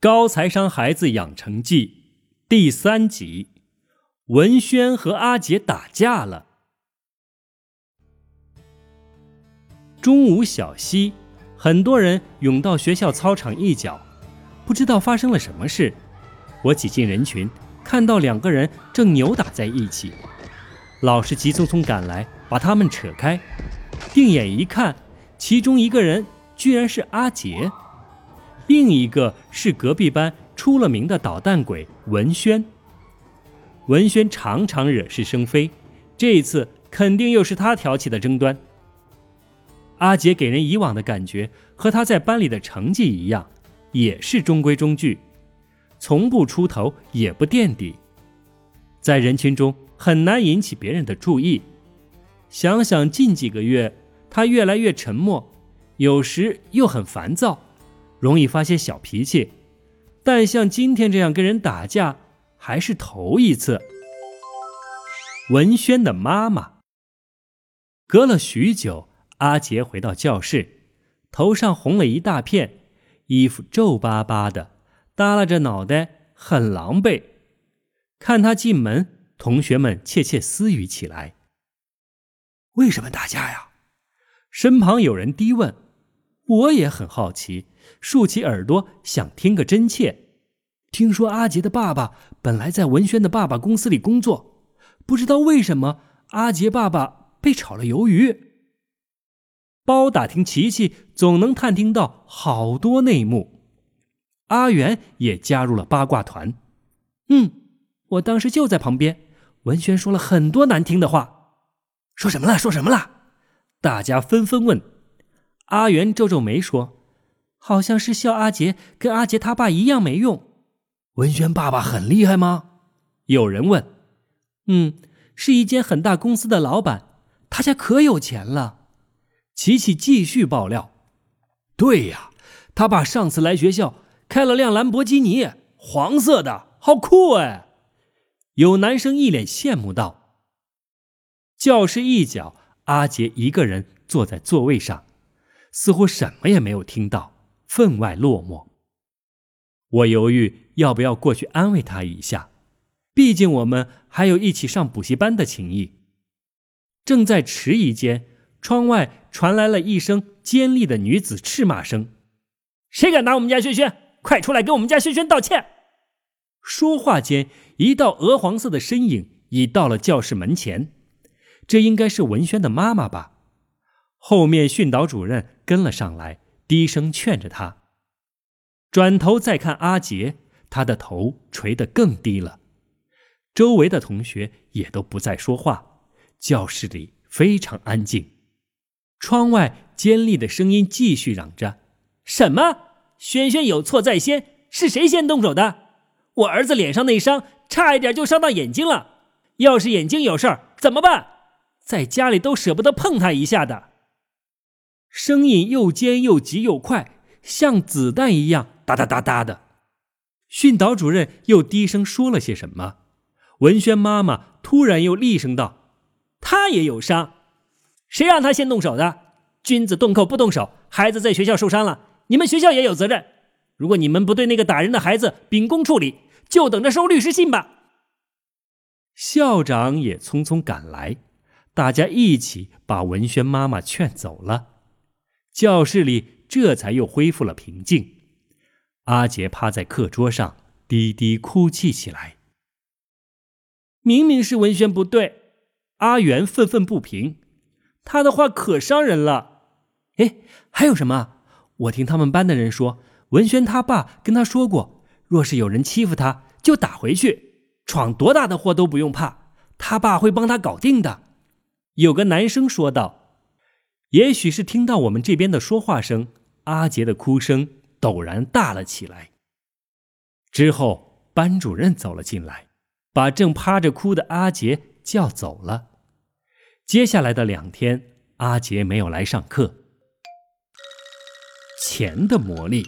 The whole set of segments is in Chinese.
高财商孩子养成记第三集：文轩和阿杰打架了。中午小息，很多人涌到学校操场一角，不知道发生了什么事。我挤进人群，看到两个人正扭打在一起。老师急匆匆赶来，把他们扯开。定眼一看，其中一个人居然是阿杰。另一个是隔壁班出了名的捣蛋鬼文轩。文轩常常惹是生非，这一次肯定又是他挑起的争端。阿杰给人以往的感觉和他在班里的成绩一样，也是中规中矩，从不出头也不垫底，在人群中很难引起别人的注意。想想近几个月，他越来越沉默，有时又很烦躁。容易发些小脾气，但像今天这样跟人打架还是头一次。文轩的妈妈。隔了许久，阿杰回到教室，头上红了一大片，衣服皱巴巴的，耷拉着脑袋，很狼狈。看他进门，同学们窃窃私语起来：“为什么打架呀？”身旁有人低问。我也很好奇，竖起耳朵想听个真切。听说阿杰的爸爸本来在文轩的爸爸公司里工作，不知道为什么阿杰爸爸被炒了鱿鱼。包打听琪琪，总能探听到好多内幕。阿元也加入了八卦团。嗯，我当时就在旁边。文轩说了很多难听的话，说什么了？说什么了？大家纷纷问。阿元皱皱眉说：“好像是笑阿杰跟阿杰他爸一样没用。”文轩爸爸很厉害吗？有人问。“嗯，是一间很大公司的老板，他家可有钱了。”琪琪继续爆料：“对呀，他爸上次来学校开了辆兰博基尼，黄色的，好酷哎！”有男生一脸羡慕道。教室一角，阿杰一个人坐在座位上。似乎什么也没有听到，分外落寞。我犹豫要不要过去安慰他一下，毕竟我们还有一起上补习班的情谊。正在迟疑间，窗外传来了一声尖利的女子斥骂声：“谁敢打我们家轩轩？快出来给我们家轩轩道歉！”说话间，一道鹅黄色的身影已到了教室门前，这应该是文轩的妈妈吧。后面训导主任跟了上来，低声劝着他。转头再看阿杰，他的头垂得更低了。周围的同学也都不再说话，教室里非常安静。窗外尖利的声音继续嚷着：“什么？轩轩有错在先？是谁先动手的？我儿子脸上那伤，差一点就伤到眼睛了。要是眼睛有事儿怎么办？在家里都舍不得碰他一下的。”声音又尖又急又快，像子弹一样哒哒哒哒的。训导主任又低声说了些什么？文轩妈妈突然又厉声道：“他也有伤，谁让他先动手的？君子动口不动手，孩子在学校受伤了，你们学校也有责任。如果你们不对那个打人的孩子秉公处理，就等着收律师信吧。”校长也匆匆赶来，大家一起把文轩妈妈劝走了。教室里这才又恢复了平静。阿杰趴在课桌上，低低哭泣起来。明明是文轩不对，阿元愤愤不平。他的话可伤人了。哎，还有什么？我听他们班的人说，文轩他爸跟他说过，若是有人欺负他，就打回去，闯多大的祸都不用怕，他爸会帮他搞定的。有个男生说道。也许是听到我们这边的说话声，阿杰的哭声陡然大了起来。之后，班主任走了进来，把正趴着哭的阿杰叫走了。接下来的两天，阿杰没有来上课。钱的魔力。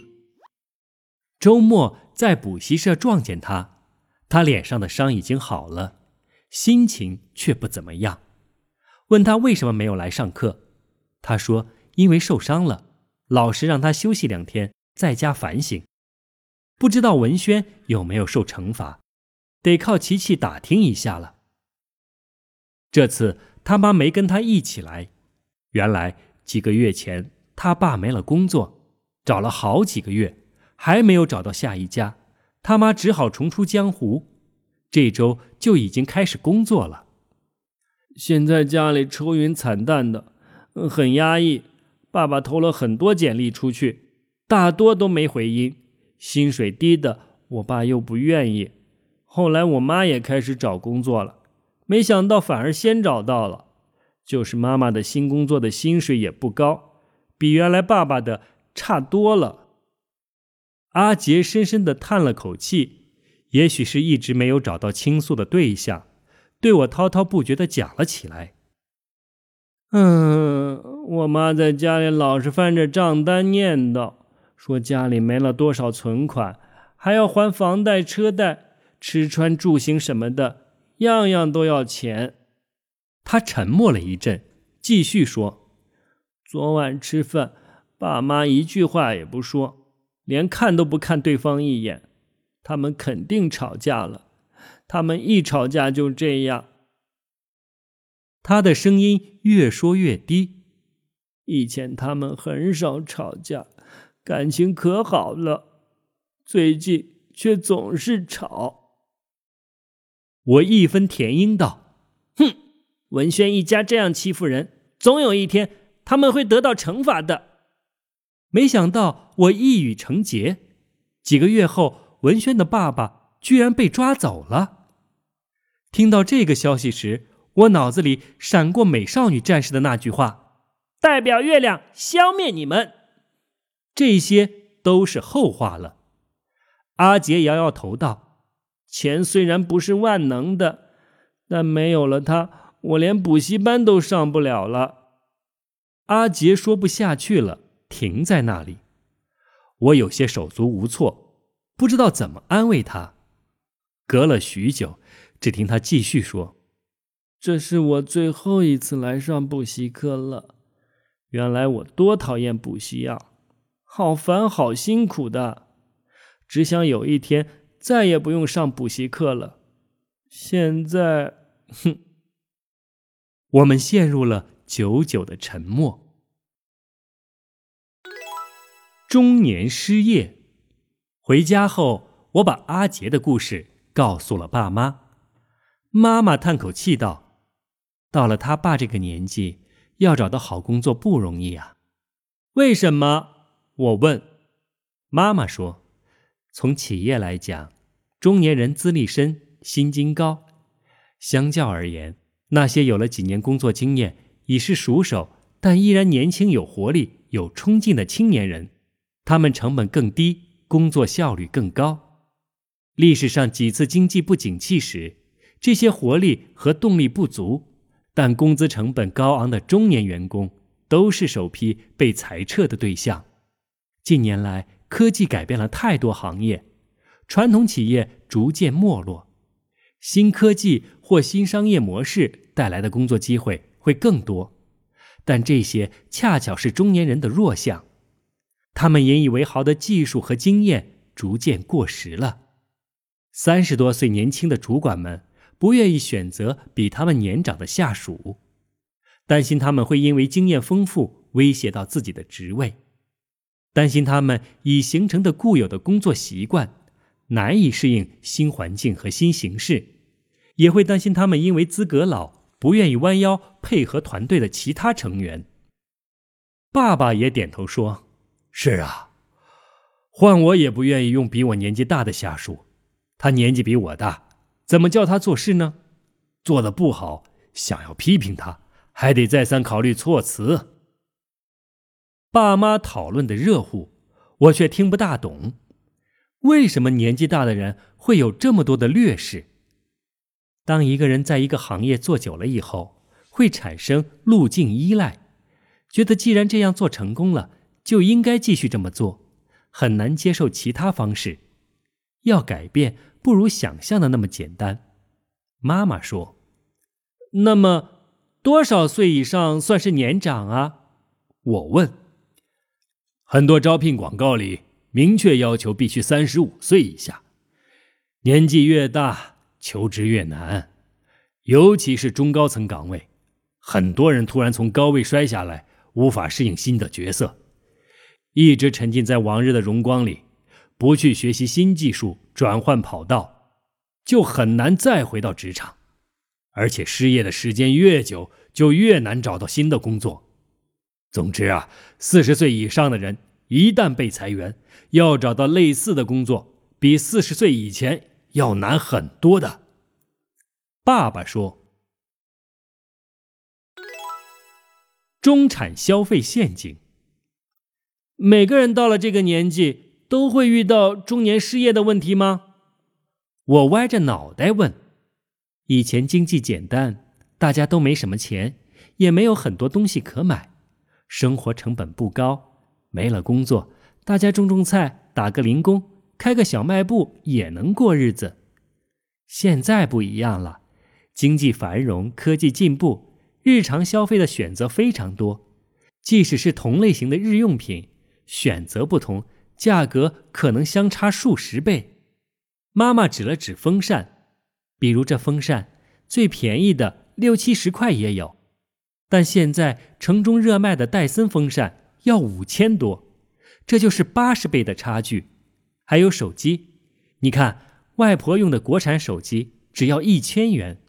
周末在补习社撞见他，他脸上的伤已经好了，心情却不怎么样。问他为什么没有来上课。他说：“因为受伤了，老师让他休息两天，在家反省。”不知道文轩有没有受惩罚，得靠琪琪打听一下了。这次他妈没跟他一起来，原来几个月前他爸没了工作，找了好几个月，还没有找到下一家，他妈只好重出江湖。这周就已经开始工作了。现在家里愁云惨淡的，很压抑。爸爸投了很多简历出去，大多都没回音。薪水低的，我爸又不愿意。后来我妈也开始找工作了，没想到反而先找到了。就是妈妈的新工作的薪水也不高，比原来爸爸的差多了。阿杰深深的叹了口气，也许是一直没有找到倾诉的对象，对我滔滔不绝的讲了起来。嗯，我妈在家里老是翻着账单念叨，说家里没了多少存款，还要还房贷、车贷，吃穿住行什么的，样样都要钱。他沉默了一阵，继续说：“昨晚吃饭，爸妈一句话也不说，连看都不看对方一眼，他们肯定吵架了。他们一吵架就这样。”他的声音越说越低。以前他们很少吵架，感情可好了，最近却总是吵。我义愤填膺道：“哼，文轩一家这样欺负人，总有一天他们会得到惩罚的。”没想到我一语成结，几个月后，文轩的爸爸居然被抓走了。听到这个消息时，我脑子里闪过美少女战士的那句话：“代表月亮消灭你们。”这些都是后话了。阿杰摇摇头道：“钱虽然不是万能的，但没有了它，我连补习班都上不了了。”阿杰说不下去了，停在那里。我有些手足无措，不知道怎么安慰他。隔了许久，只听他继续说。这是我最后一次来上补习课了。原来我多讨厌补习啊，好烦，好辛苦的，只想有一天再也不用上补习课了。现在，哼。我们陷入了久久的沉默。中年失业，回家后，我把阿杰的故事告诉了爸妈。妈妈叹口气道。到了他爸这个年纪，要找到好工作不容易啊。为什么？我问。妈妈说：“从企业来讲，中年人资历深、薪金高。相较而言，那些有了几年工作经验、已是熟手，但依然年轻、有活力、有冲劲的青年人，他们成本更低，工作效率更高。历史上几次经济不景气时，这些活力和动力不足。”但工资成本高昂的中年员工都是首批被裁撤的对象。近年来，科技改变了太多行业，传统企业逐渐没落，新科技或新商业模式带来的工作机会会更多。但这些恰巧是中年人的弱项，他们引以为豪的技术和经验逐渐过时了。三十多岁年轻的主管们。不愿意选择比他们年长的下属，担心他们会因为经验丰富威胁到自己的职位，担心他们已形成的固有的工作习惯难以适应新环境和新形势，也会担心他们因为资格老不愿意弯腰配合团队的其他成员。爸爸也点头说：“是啊，换我也不愿意用比我年纪大的下属，他年纪比我大。”怎么叫他做事呢？做的不好，想要批评他，还得再三考虑措辞。爸妈讨论的热乎，我却听不大懂。为什么年纪大的人会有这么多的劣势？当一个人在一个行业做久了以后，会产生路径依赖，觉得既然这样做成功了，就应该继续这么做，很难接受其他方式。要改变。不如想象的那么简单，妈妈说：“那么多少岁以上算是年长啊？”我问。很多招聘广告里明确要求必须三十五岁以下。年纪越大，求职越难，尤其是中高层岗位，很多人突然从高位摔下来，无法适应新的角色，一直沉浸在往日的荣光里，不去学习新技术，转换跑道，就很难再回到职场。而且失业的时间越久，就越难找到新的工作。总之啊，四十岁以上的人一旦被裁员，要找到类似的工作，比四十岁以前。要难很多的。爸爸说：“中产消费陷阱，每个人到了这个年纪都会遇到中年失业的问题吗？”我歪着脑袋问。以前经济简单，大家都没什么钱，也没有很多东西可买，生活成本不高。没了工作，大家种种菜，打个零工。开个小卖部也能过日子，现在不一样了，经济繁荣，科技进步，日常消费的选择非常多。即使是同类型的日用品，选择不同，价格可能相差数十倍。妈妈指了指风扇，比如这风扇，最便宜的六七十块也有，但现在城中热卖的戴森风扇要五千多，这就是八十倍的差距。还有手机，你看，外婆用的国产手机只要一千元，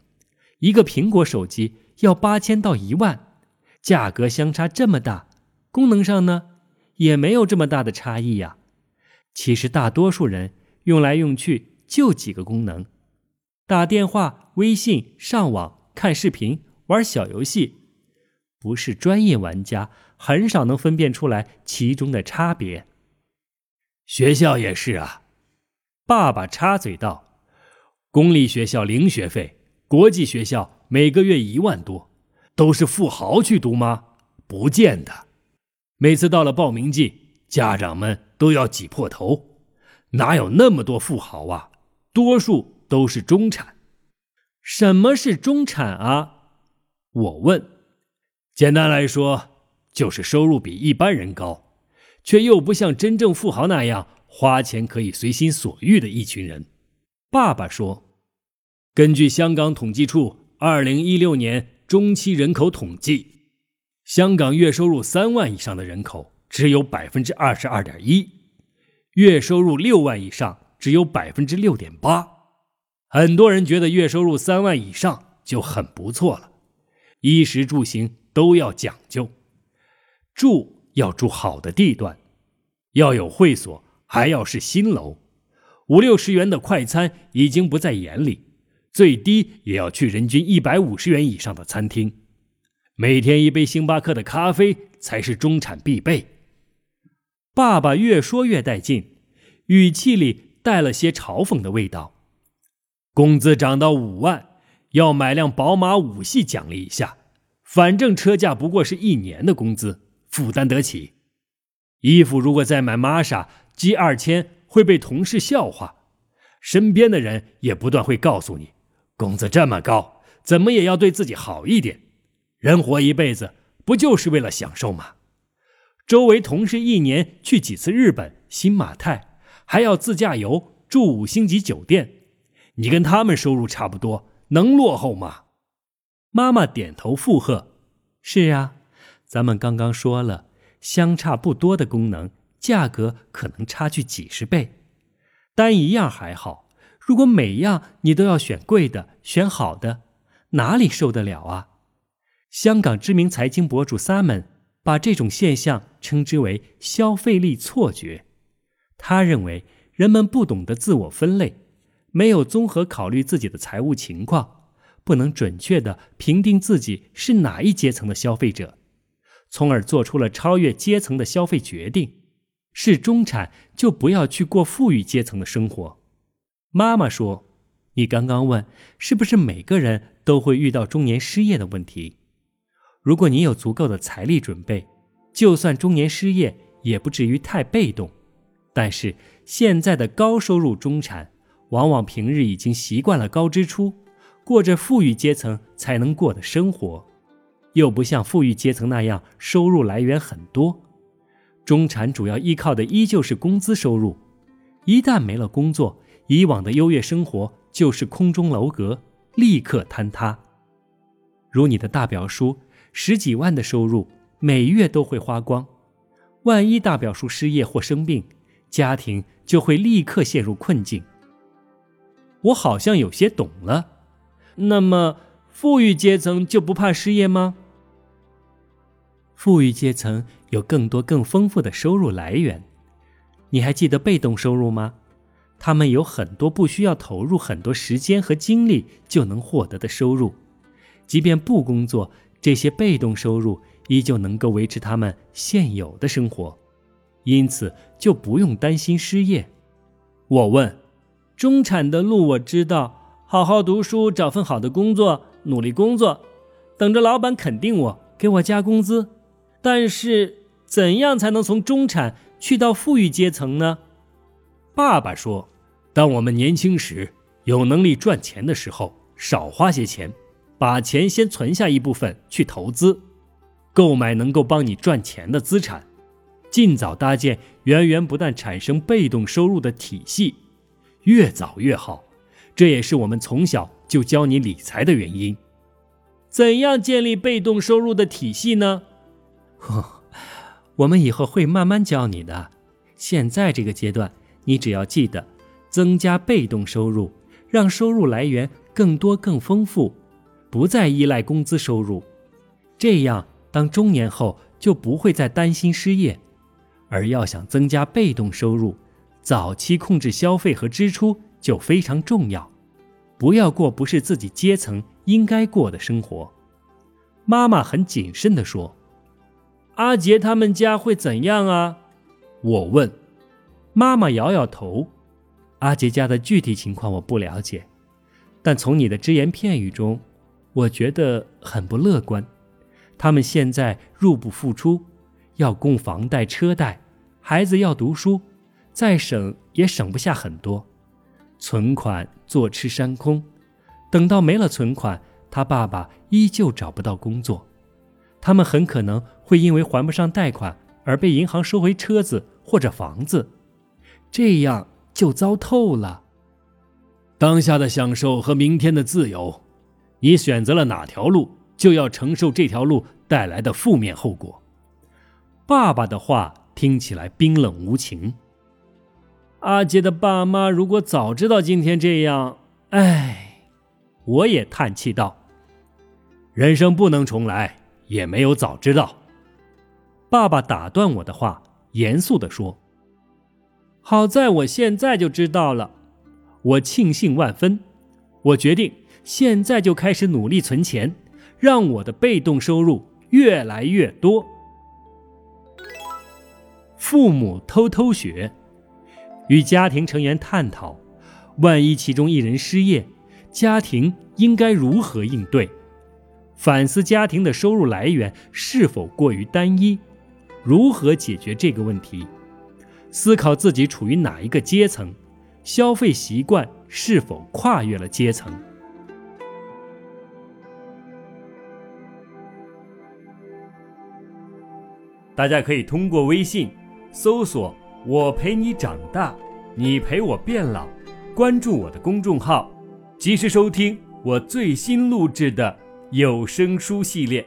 一个苹果手机要八千到一万，价格相差这么大，功能上呢也没有这么大的差异呀。其实大多数人用来用去就几个功能：打电话、微信、上网、看视频、玩小游戏，不是专业玩家很少能分辨出来其中的差别。学校也是啊，爸爸插嘴道：“公立学校零学费，国际学校每个月一万多，都是富豪去读吗？不见得。每次到了报名季，家长们都要挤破头，哪有那么多富豪啊？多数都是中产。什么是中产啊？我问。简单来说，就是收入比一般人高。”却又不像真正富豪那样花钱可以随心所欲的一群人，爸爸说：“根据香港统计处二零一六年中期人口统计，香港月收入三万以上的人口只有百分之二十二点一，月收入六万以上只有百分之六点八。很多人觉得月收入三万以上就很不错了，衣食住行都要讲究，住。”要住好的地段，要有会所，还要是新楼。五六十元的快餐已经不在眼里，最低也要去人均一百五十元以上的餐厅。每天一杯星巴克的咖啡才是中产必备。爸爸越说越带劲，语气里带了些嘲讽的味道。工资涨到五万，要买辆宝马五系奖励一下，反正车价不过是一年的工资。负担得起，衣服如果再买玛莎 G 二千会被同事笑话，身边的人也不断会告诉你，工资这么高，怎么也要对自己好一点。人活一辈子不就是为了享受吗？周围同事一年去几次日本、新马泰，还要自驾游住五星级酒店，你跟他们收入差不多，能落后吗？妈妈点头附和：“是啊。”咱们刚刚说了，相差不多的功能，价格可能差距几十倍。单一样还好，如果每样你都要选贵的、选好的，哪里受得了啊？香港知名财经博主 Simon 把这种现象称之为“消费力错觉”。他认为人们不懂得自我分类，没有综合考虑自己的财务情况，不能准确的评定自己是哪一阶层的消费者。从而做出了超越阶层的消费决定，是中产就不要去过富裕阶层的生活。妈妈说：“你刚刚问是不是每个人都会遇到中年失业的问题？如果你有足够的财力准备，就算中年失业也不至于太被动。但是现在的高收入中产，往往平日已经习惯了高支出，过着富裕阶层才能过的生活。”又不像富裕阶层那样收入来源很多，中产主要依靠的依旧是工资收入，一旦没了工作，以往的优越生活就是空中楼阁，立刻坍塌。如你的大表叔，十几万的收入，每月都会花光，万一大表叔失业或生病，家庭就会立刻陷入困境。我好像有些懂了，那么富裕阶层就不怕失业吗？富裕阶层有更多更丰富的收入来源，你还记得被动收入吗？他们有很多不需要投入很多时间和精力就能获得的收入，即便不工作，这些被动收入依旧能够维持他们现有的生活，因此就不用担心失业。我问：中产的路我知道，好好读书，找份好的工作，努力工作，等着老板肯定我，给我加工资。但是，怎样才能从中产去到富裕阶层呢？爸爸说：“当我们年轻时有能力赚钱的时候，少花些钱，把钱先存下一部分去投资，购买能够帮你赚钱的资产，尽早搭建源源不断产生被动收入的体系，越早越好。这也是我们从小就教你理财的原因。怎样建立被动收入的体系呢？”呵我们以后会慢慢教你的。现在这个阶段，你只要记得增加被动收入，让收入来源更多更丰富，不再依赖工资收入。这样，当中年后就不会再担心失业。而要想增加被动收入，早期控制消费和支出就非常重要。不要过不是自己阶层应该过的生活。妈妈很谨慎地说。阿杰他们家会怎样啊？我问。妈妈摇摇头。阿杰家的具体情况我不了解，但从你的只言片语中，我觉得很不乐观。他们现在入不敷出，要供房贷车贷，孩子要读书，再省也省不下很多，存款坐吃山空。等到没了存款，他爸爸依旧找不到工作。他们很可能会因为还不上贷款而被银行收回车子或者房子，这样就糟透了。当下的享受和明天的自由，你选择了哪条路，就要承受这条路带来的负面后果。爸爸的话听起来冰冷无情。阿杰的爸妈如果早知道今天这样，唉，我也叹气道：“人生不能重来。”也没有早知道。爸爸打断我的话，严肃地说：“好在我现在就知道了，我庆幸万分。我决定现在就开始努力存钱，让我的被动收入越来越多。”父母偷偷学，与家庭成员探讨：万一其中一人失业，家庭应该如何应对？反思家庭的收入来源是否过于单一，如何解决这个问题？思考自己处于哪一个阶层，消费习惯是否跨越了阶层。大家可以通过微信搜索“我陪你长大，你陪我变老”，关注我的公众号，及时收听我最新录制的。有声书系列。